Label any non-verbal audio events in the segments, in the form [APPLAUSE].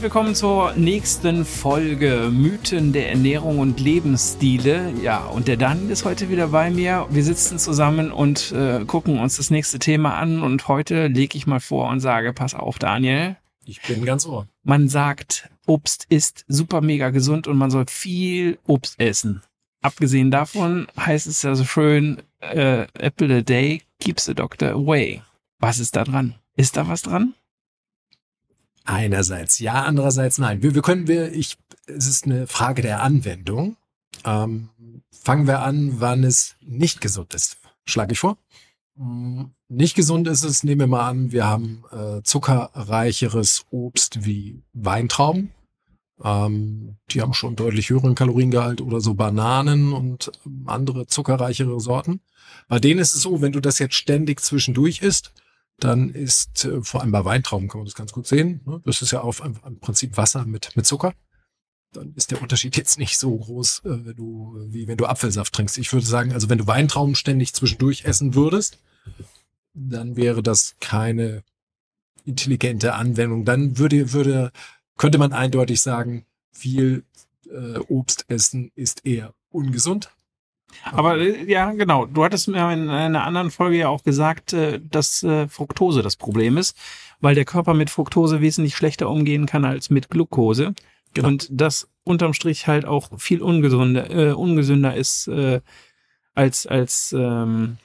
Herzlich willkommen zur nächsten Folge Mythen der Ernährung und Lebensstile. Ja, und der Daniel ist heute wieder bei mir. Wir sitzen zusammen und äh, gucken uns das nächste Thema an. Und heute lege ich mal vor und sage, pass auf, Daniel. Ich bin ganz ohr. Man sagt, Obst ist super mega gesund und man soll viel Obst essen. Abgesehen davon heißt es ja so schön, äh, Apple a day keeps the doctor away. Was ist da dran? Ist da was dran? Einerseits ja, andererseits nein. Wir, wir können wir, ich, es ist eine Frage der Anwendung. Ähm, fangen wir an, wann es nicht gesund ist. Schlage ich vor. Mm, nicht gesund ist es, nehmen wir mal an, wir haben äh, zuckerreicheres Obst wie Weintrauben. Ähm, die haben schon deutlich höheren Kaloriengehalt oder so Bananen und ähm, andere zuckerreichere Sorten. Bei denen ist es so, wenn du das jetzt ständig zwischendurch isst, dann ist, äh, vor allem bei Weintrauben kann man das ganz gut sehen, ne? das ist ja auf im Prinzip Wasser mit, mit Zucker. Dann ist der Unterschied jetzt nicht so groß, äh, du, wie wenn du Apfelsaft trinkst. Ich würde sagen, also wenn du Weintrauben ständig zwischendurch essen würdest, dann wäre das keine intelligente Anwendung. Dann würde, würde, könnte man eindeutig sagen, viel äh, Obst essen ist eher ungesund. Aber äh, ja, genau. Du hattest mir in einer anderen Folge ja auch gesagt, äh, dass äh, Fructose das Problem ist, weil der Körper mit Fructose wesentlich schlechter umgehen kann als mit Glucose. Genau. Und das unterm Strich halt auch viel ungesünder, äh, ungesünder ist äh, als als ähm,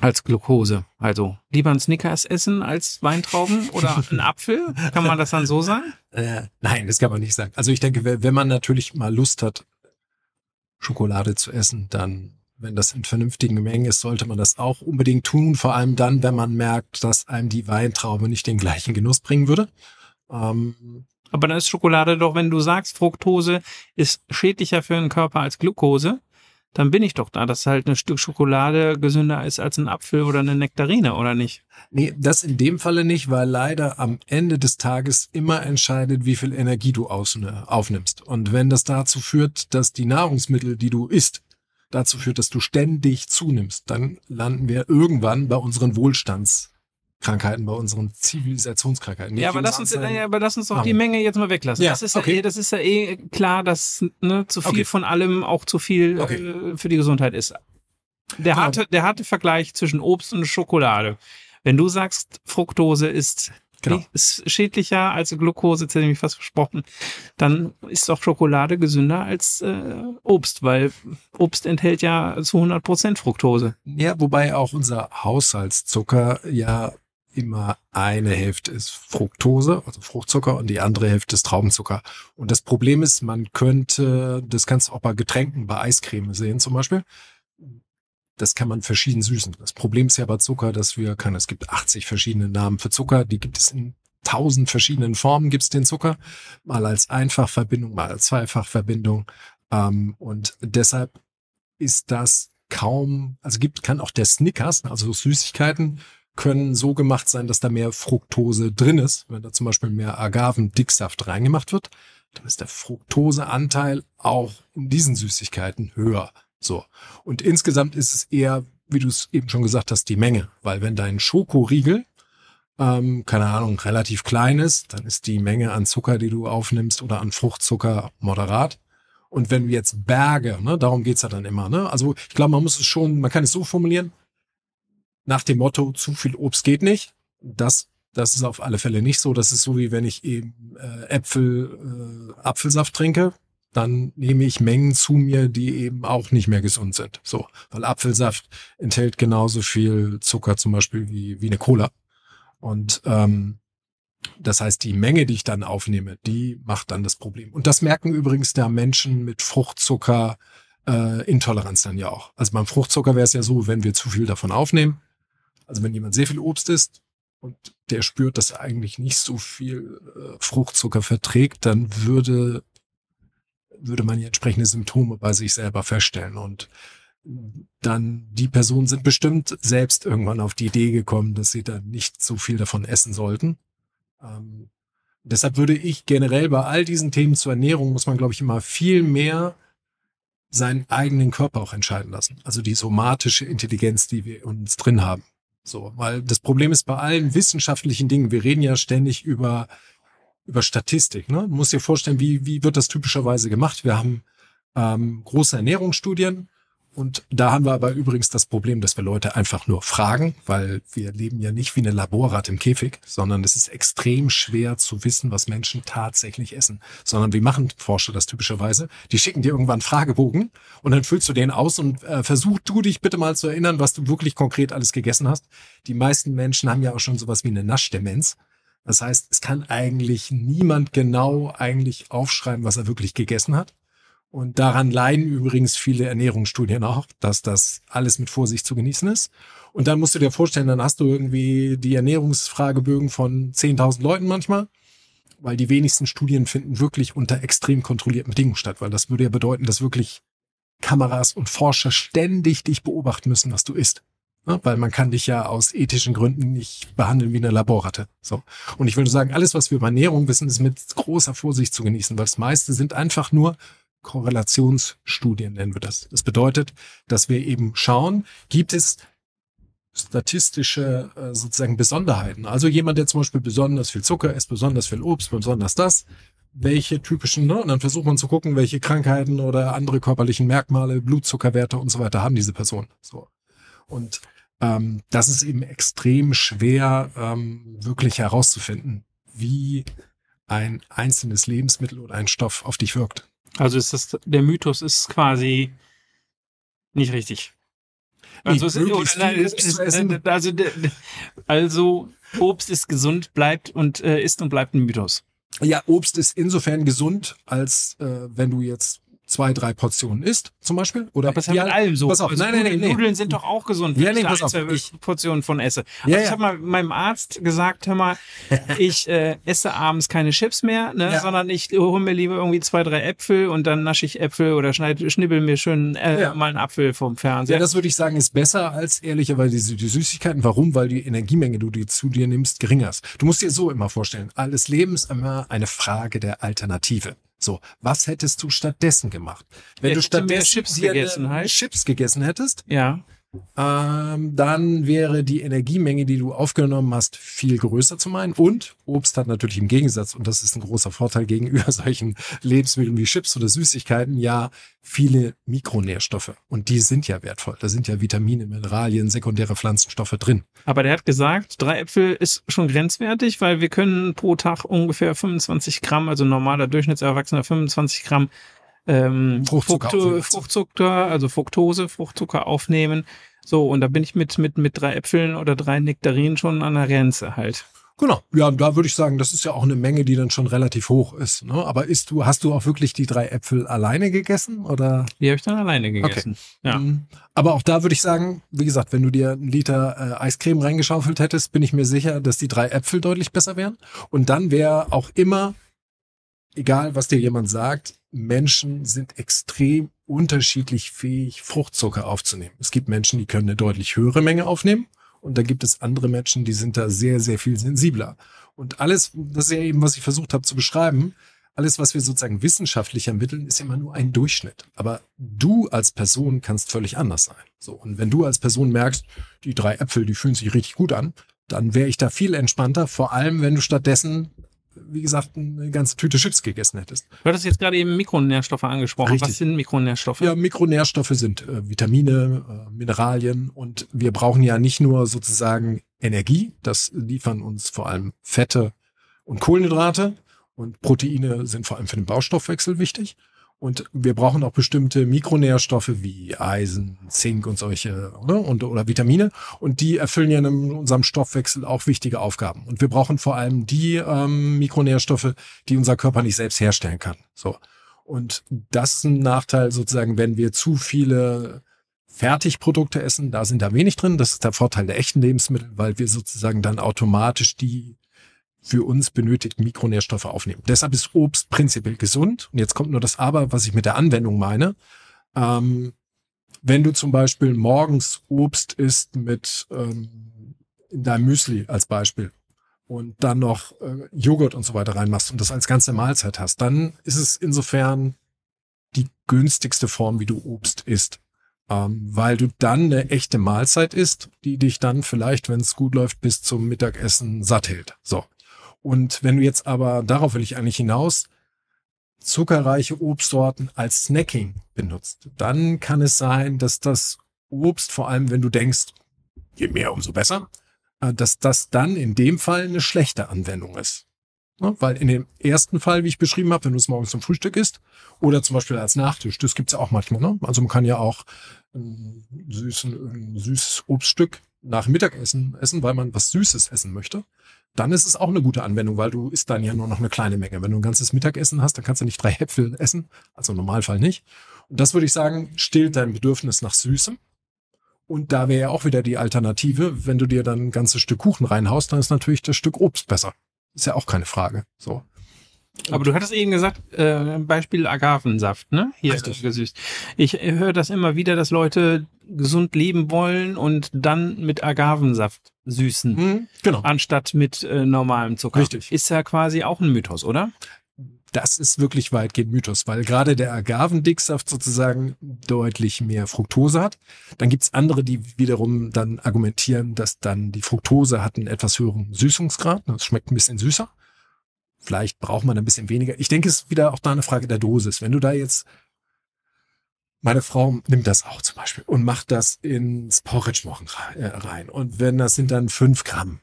als Glucose. Also lieber ein Snickers essen als Weintrauben oder [LAUGHS] ein Apfel? Kann man das dann so sagen? Äh, nein, das kann man nicht sagen. Also ich denke, wenn man natürlich mal Lust hat, Schokolade zu essen, dann, wenn das in vernünftigen Mengen ist, sollte man das auch unbedingt tun. Vor allem dann, wenn man merkt, dass einem die Weintraube nicht den gleichen Genuss bringen würde. Ähm, aber dann ist Schokolade doch, wenn du sagst, Fructose ist schädlicher für den Körper als Glucose, dann bin ich doch da, dass halt ein Stück Schokolade gesünder ist als ein Apfel oder eine Nektarine, oder nicht? Nee, das in dem Falle nicht, weil leider am Ende des Tages immer entscheidet, wie viel Energie du aufnimmst. Und wenn das dazu führt, dass die Nahrungsmittel, die du isst, dazu führt, dass du ständig zunimmst, dann landen wir irgendwann bei unseren Wohlstands Krankheiten, bei unseren Zivilisationskrankheiten. ja, aber lass uns, ja, aber lass uns doch die Menge jetzt mal weglassen. Ja, das ist okay. ja, eh, das ist ja eh klar, dass ne, zu viel okay. von allem auch zu viel okay. äh, für die Gesundheit ist. Der genau. harte, der harte Vergleich zwischen Obst und Schokolade. Wenn du sagst, Fructose ist Genau. Ist schädlicher als Glucose, jetzt hätte ich mich fast versprochen. Dann ist doch Schokolade gesünder als äh, Obst, weil Obst enthält ja zu 100 Prozent Fructose. Ja, wobei auch unser Haushaltszucker ja immer eine Hälfte ist Fructose, also Fruchtzucker, und die andere Hälfte ist Traubenzucker. Und das Problem ist, man könnte, das kannst du auch bei Getränken, bei Eiscreme sehen zum Beispiel, das kann man verschieden süßen. Das Problem ist ja bei Zucker, dass wir kann, es gibt 80 verschiedene Namen für Zucker, die gibt es in tausend verschiedenen Formen gibt es den Zucker, mal als Einfachverbindung, mal als Zweifachverbindung. Ähm, und deshalb ist das kaum, also gibt, kann auch der Snickers, also Süßigkeiten, können so gemacht sein, dass da mehr Fructose drin ist. Wenn da zum Beispiel mehr Agavendicksaft reingemacht wird, dann ist der Fructoseanteil auch in diesen Süßigkeiten höher. So. Und insgesamt ist es eher, wie du es eben schon gesagt hast, die Menge. Weil wenn dein Schokoriegel, ähm, keine Ahnung, relativ klein ist, dann ist die Menge an Zucker, die du aufnimmst oder an Fruchtzucker moderat. Und wenn du jetzt Berge, ne, darum geht's ja dann immer, ne? Also ich glaube, man muss es schon, man kann es so formulieren, nach dem Motto, zu viel Obst geht nicht. Das, das ist auf alle Fälle nicht so. Das ist so, wie wenn ich eben äh, Äpfel, äh, Apfelsaft trinke. Dann nehme ich Mengen zu mir, die eben auch nicht mehr gesund sind. So, weil Apfelsaft enthält genauso viel Zucker zum Beispiel wie, wie eine Cola. Und ähm, das heißt, die Menge, die ich dann aufnehme, die macht dann das Problem. Und das merken übrigens da Menschen mit Fruchtzucker äh, Intoleranz dann ja auch. Also beim Fruchtzucker wäre es ja so, wenn wir zu viel davon aufnehmen, also wenn jemand sehr viel Obst isst und der spürt, dass er eigentlich nicht so viel äh, Fruchtzucker verträgt, dann würde, würde man ja entsprechende Symptome bei sich selber feststellen. Und dann die Personen sind bestimmt selbst irgendwann auf die Idee gekommen, dass sie dann nicht so viel davon essen sollten. Ähm, deshalb würde ich generell bei all diesen Themen zur Ernährung muss man, glaube ich, immer viel mehr seinen eigenen Körper auch entscheiden lassen. Also die somatische Intelligenz, die wir uns drin haben. So, weil das Problem ist bei allen wissenschaftlichen Dingen, wir reden ja ständig über über Statistik. Ne? Du musst dir vorstellen, wie, wie wird das typischerweise gemacht? Wir haben ähm, große Ernährungsstudien, und da haben wir aber übrigens das Problem, dass wir Leute einfach nur fragen, weil wir leben ja nicht wie eine Laborrat im Käfig, sondern es ist extrem schwer zu wissen, was Menschen tatsächlich essen. Sondern wie machen Forscher das typischerweise? Die schicken dir irgendwann Fragebogen und dann füllst du den aus und äh, versuch du dich bitte mal zu erinnern, was du wirklich konkret alles gegessen hast. Die meisten Menschen haben ja auch schon sowas wie eine Naschdemenz. Das heißt, es kann eigentlich niemand genau eigentlich aufschreiben, was er wirklich gegessen hat. Und daran leiden übrigens viele Ernährungsstudien auch, dass das alles mit Vorsicht zu genießen ist. Und dann musst du dir vorstellen, dann hast du irgendwie die Ernährungsfragebögen von 10.000 Leuten manchmal, weil die wenigsten Studien finden wirklich unter extrem kontrollierten Bedingungen statt, weil das würde ja bedeuten, dass wirklich Kameras und Forscher ständig dich beobachten müssen, was du isst. Ja, weil man kann dich ja aus ethischen Gründen nicht behandeln wie eine Laborratte. So. Und ich würde sagen, alles, was wir über Ernährung wissen, ist mit großer Vorsicht zu genießen, weil das meiste sind einfach nur Korrelationsstudien nennen wir das. Das bedeutet, dass wir eben schauen, gibt es statistische äh, sozusagen Besonderheiten. Also jemand, der zum Beispiel besonders viel Zucker isst, besonders viel Obst, besonders das, welche typischen, ne? und dann versucht man zu gucken, welche Krankheiten oder andere körperlichen Merkmale, Blutzuckerwerte und so weiter haben diese Person. So. Und ähm, das ist eben extrem schwer, ähm, wirklich herauszufinden, wie ein einzelnes Lebensmittel oder ein Stoff auf dich wirkt. Also ist das, der Mythos ist quasi nicht richtig. Also, ist, nein, ist, ist, also, also, Obst ist gesund, bleibt und äh, ist und bleibt ein Mythos. Ja, Obst ist insofern gesund, als äh, wenn du jetzt zwei, drei Portionen isst, zum Beispiel. Oder aber ist ja mit allem so. Pass auf, also nein, nein, nein. Nudeln sind doch auch gesund, wenn ja, nee, ich pass da auf, ein, zwei ich, Portionen von esse. Also ja, ich habe mal meinem Arzt gesagt, hör mal, [LAUGHS] ich äh, esse abends keine Chips mehr, ne, sondern ich hole mir lieber irgendwie zwei, drei Äpfel und dann nasche ich Äpfel oder schneide, schnibbel mir schön äh, mal einen Apfel vom Fernseher. Ja, das würde ich sagen, ist besser als ehrlicherweise die, die Süßigkeiten. Warum? Weil die Energiemenge, die du zu dir nimmst, geringer ist. Du musst dir so immer vorstellen, alles Leben ist immer eine Frage der Alternative. So, was hättest du stattdessen gemacht? Wenn du ich mehr stattdessen Chips gegessen. Chips gegessen hättest, ja. Ähm, dann wäre die Energiemenge, die du aufgenommen hast, viel größer zu meinen. Und Obst hat natürlich im Gegensatz, und das ist ein großer Vorteil gegenüber [LAUGHS] solchen Lebensmitteln wie Chips oder Süßigkeiten, ja viele Mikronährstoffe. Und die sind ja wertvoll. Da sind ja Vitamine, Mineralien, sekundäre Pflanzenstoffe drin. Aber der hat gesagt, drei Äpfel ist schon grenzwertig, weil wir können pro Tag ungefähr 25 Gramm, also normaler Durchschnittserwachsener 25 Gramm ähm, Fruchtzucker Fructo- aufnehmen. Fruchtzucker, also Fructose, Fruchtzucker aufnehmen. So, und da bin ich mit, mit, mit drei Äpfeln oder drei Nektarinen schon an der Grenze halt. Genau. Ja, da würde ich sagen, das ist ja auch eine Menge, die dann schon relativ hoch ist. Ne? Aber isst du, hast du auch wirklich die drei Äpfel alleine gegessen oder? Die habe ich dann alleine gegessen. Ja. Mhm. Aber auch da würde ich sagen, wie gesagt, wenn du dir einen Liter äh, Eiscreme reingeschaufelt hättest, bin ich mir sicher, dass die drei Äpfel deutlich besser wären. Und dann wäre auch immer, egal was dir jemand sagt, Menschen sind extrem unterschiedlich fähig, Fruchtzucker aufzunehmen. Es gibt Menschen, die können eine deutlich höhere Menge aufnehmen. Und da gibt es andere Menschen, die sind da sehr, sehr viel sensibler. Und alles, das ist ja eben, was ich versucht habe zu beschreiben, alles, was wir sozusagen wissenschaftlich ermitteln, ist immer nur ein Durchschnitt. Aber du als Person kannst völlig anders sein. So. Und wenn du als Person merkst, die drei Äpfel, die fühlen sich richtig gut an, dann wäre ich da viel entspannter. Vor allem, wenn du stattdessen, wie gesagt, eine ganze Tüte Chips gegessen hättest. Du hattest jetzt gerade eben Mikronährstoffe angesprochen. Richtig. Was sind Mikronährstoffe? Ja, Mikronährstoffe sind äh, Vitamine, äh, Mineralien und wir brauchen ja nicht nur sozusagen Energie, das liefern uns vor allem Fette und Kohlenhydrate und Proteine sind vor allem für den Baustoffwechsel wichtig. Und wir brauchen auch bestimmte Mikronährstoffe wie Eisen, Zink und solche oder? Und, oder Vitamine. Und die erfüllen ja in unserem Stoffwechsel auch wichtige Aufgaben. Und wir brauchen vor allem die ähm, Mikronährstoffe, die unser Körper nicht selbst herstellen kann. So. Und das ist ein Nachteil sozusagen, wenn wir zu viele Fertigprodukte essen, da sind da wenig drin. Das ist der Vorteil der echten Lebensmittel, weil wir sozusagen dann automatisch die für uns benötigten Mikronährstoffe aufnehmen. Deshalb ist Obst prinzipiell gesund. Und jetzt kommt nur das Aber, was ich mit der Anwendung meine. Ähm, wenn du zum Beispiel morgens Obst isst mit ähm, in deinem Müsli als Beispiel und dann noch äh, Joghurt und so weiter reinmachst und das als ganze Mahlzeit hast, dann ist es insofern die günstigste Form, wie du Obst isst. Ähm, weil du dann eine echte Mahlzeit isst, die dich dann vielleicht, wenn es gut läuft, bis zum Mittagessen satt hält. So. Und wenn du jetzt aber, darauf will ich eigentlich hinaus, zuckerreiche Obstsorten als Snacking benutzt, dann kann es sein, dass das Obst, vor allem wenn du denkst, je mehr, umso besser, äh, dass das dann in dem Fall eine schlechte Anwendung ist. Weil in dem ersten Fall, wie ich beschrieben habe, wenn du es morgens zum Frühstück isst oder zum Beispiel als Nachtisch, das gibt's ja auch manchmal. Ne? Also man kann ja auch ein, süßen, ein süßes Obststück nach Mittagessen essen, weil man was Süßes essen möchte. Dann ist es auch eine gute Anwendung, weil du isst dann ja nur noch eine kleine Menge. Wenn du ein ganzes Mittagessen hast, dann kannst du nicht drei Äpfel essen, also im Normalfall nicht. Und das würde ich sagen, stillt dein Bedürfnis nach Süßem. Und da wäre ja auch wieder die Alternative, wenn du dir dann ein ganzes Stück Kuchen reinhaust, dann ist natürlich das Stück Obst besser. Ist ja auch keine Frage. So. Aber du hattest eben gesagt, äh, Beispiel Agavensaft, ne? Hier Richtig. gesüßt. Ich höre das immer wieder, dass Leute gesund leben wollen und dann mit Agavensaft süßen. Mhm, genau. Anstatt mit äh, normalem Zucker. Richtig. Ist ja quasi auch ein Mythos, oder? das ist wirklich weitgehend Mythos, weil gerade der Agavendicksaft sozusagen deutlich mehr Fructose hat. Dann gibt's andere, die wiederum dann argumentieren, dass dann die Fructose hat einen etwas höheren Süßungsgrad. Das schmeckt ein bisschen süßer. Vielleicht braucht man ein bisschen weniger. Ich denke, es ist wieder auch da eine Frage der Dosis. Wenn du da jetzt meine Frau nimmt das auch zum Beispiel und macht das ins Porridge äh, rein. Und wenn das sind dann fünf Gramm,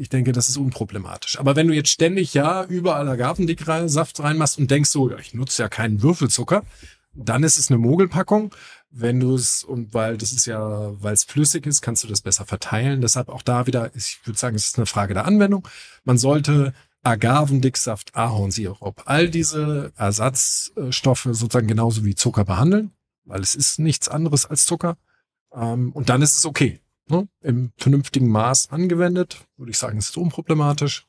ich denke, das ist unproblematisch. Aber wenn du jetzt ständig ja überall Agavendicksaft reinmachst und denkst so, ich nutze ja keinen Würfelzucker, dann ist es eine Mogelpackung. Wenn du es, und weil das ist ja, weil es flüssig ist, kannst du das besser verteilen. Deshalb auch da wieder, ich würde sagen, es ist eine Frage der Anwendung. Man sollte Agavendicksaft, Ahornsirup, all diese Ersatzstoffe sozusagen genauso wie Zucker behandeln, weil es ist nichts anderes als Zucker. Ähm, und dann ist es okay ne, im vernünftigen Maß angewendet, würde ich sagen, ist unproblematisch.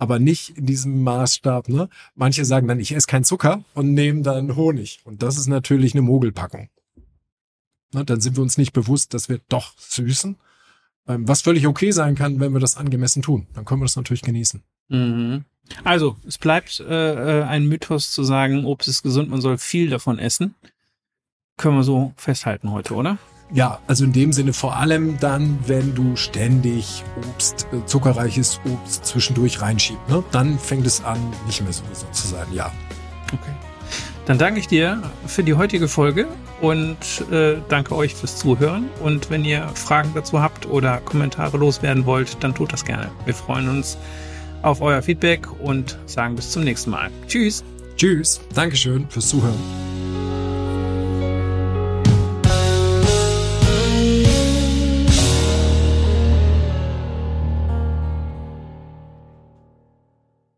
Aber nicht in diesem Maßstab. Ne? Manche sagen dann, ich esse keinen Zucker und nehmen dann Honig. Und das ist natürlich eine Mogelpackung. Ne, dann sind wir uns nicht bewusst, dass wir doch süßen. Ähm, was völlig okay sein kann, wenn wir das angemessen tun. Dann können wir das natürlich genießen. Mhm. Also, es bleibt äh, äh ein Mythos zu sagen, Obst ist gesund, man soll viel davon essen. Können wir so festhalten heute, oder? Ja, also in dem Sinne vor allem dann, wenn du ständig Obst, äh, zuckerreiches Obst zwischendurch reinschiebst, ne? dann fängt es an, nicht mehr so gesund zu sein, ja. Okay. Dann danke ich dir für die heutige Folge und äh, danke euch fürs Zuhören. Und wenn ihr Fragen dazu habt oder Kommentare loswerden wollt, dann tut das gerne. Wir freuen uns auf euer Feedback und sagen bis zum nächsten Mal. Tschüss. Tschüss. Dankeschön fürs Zuhören.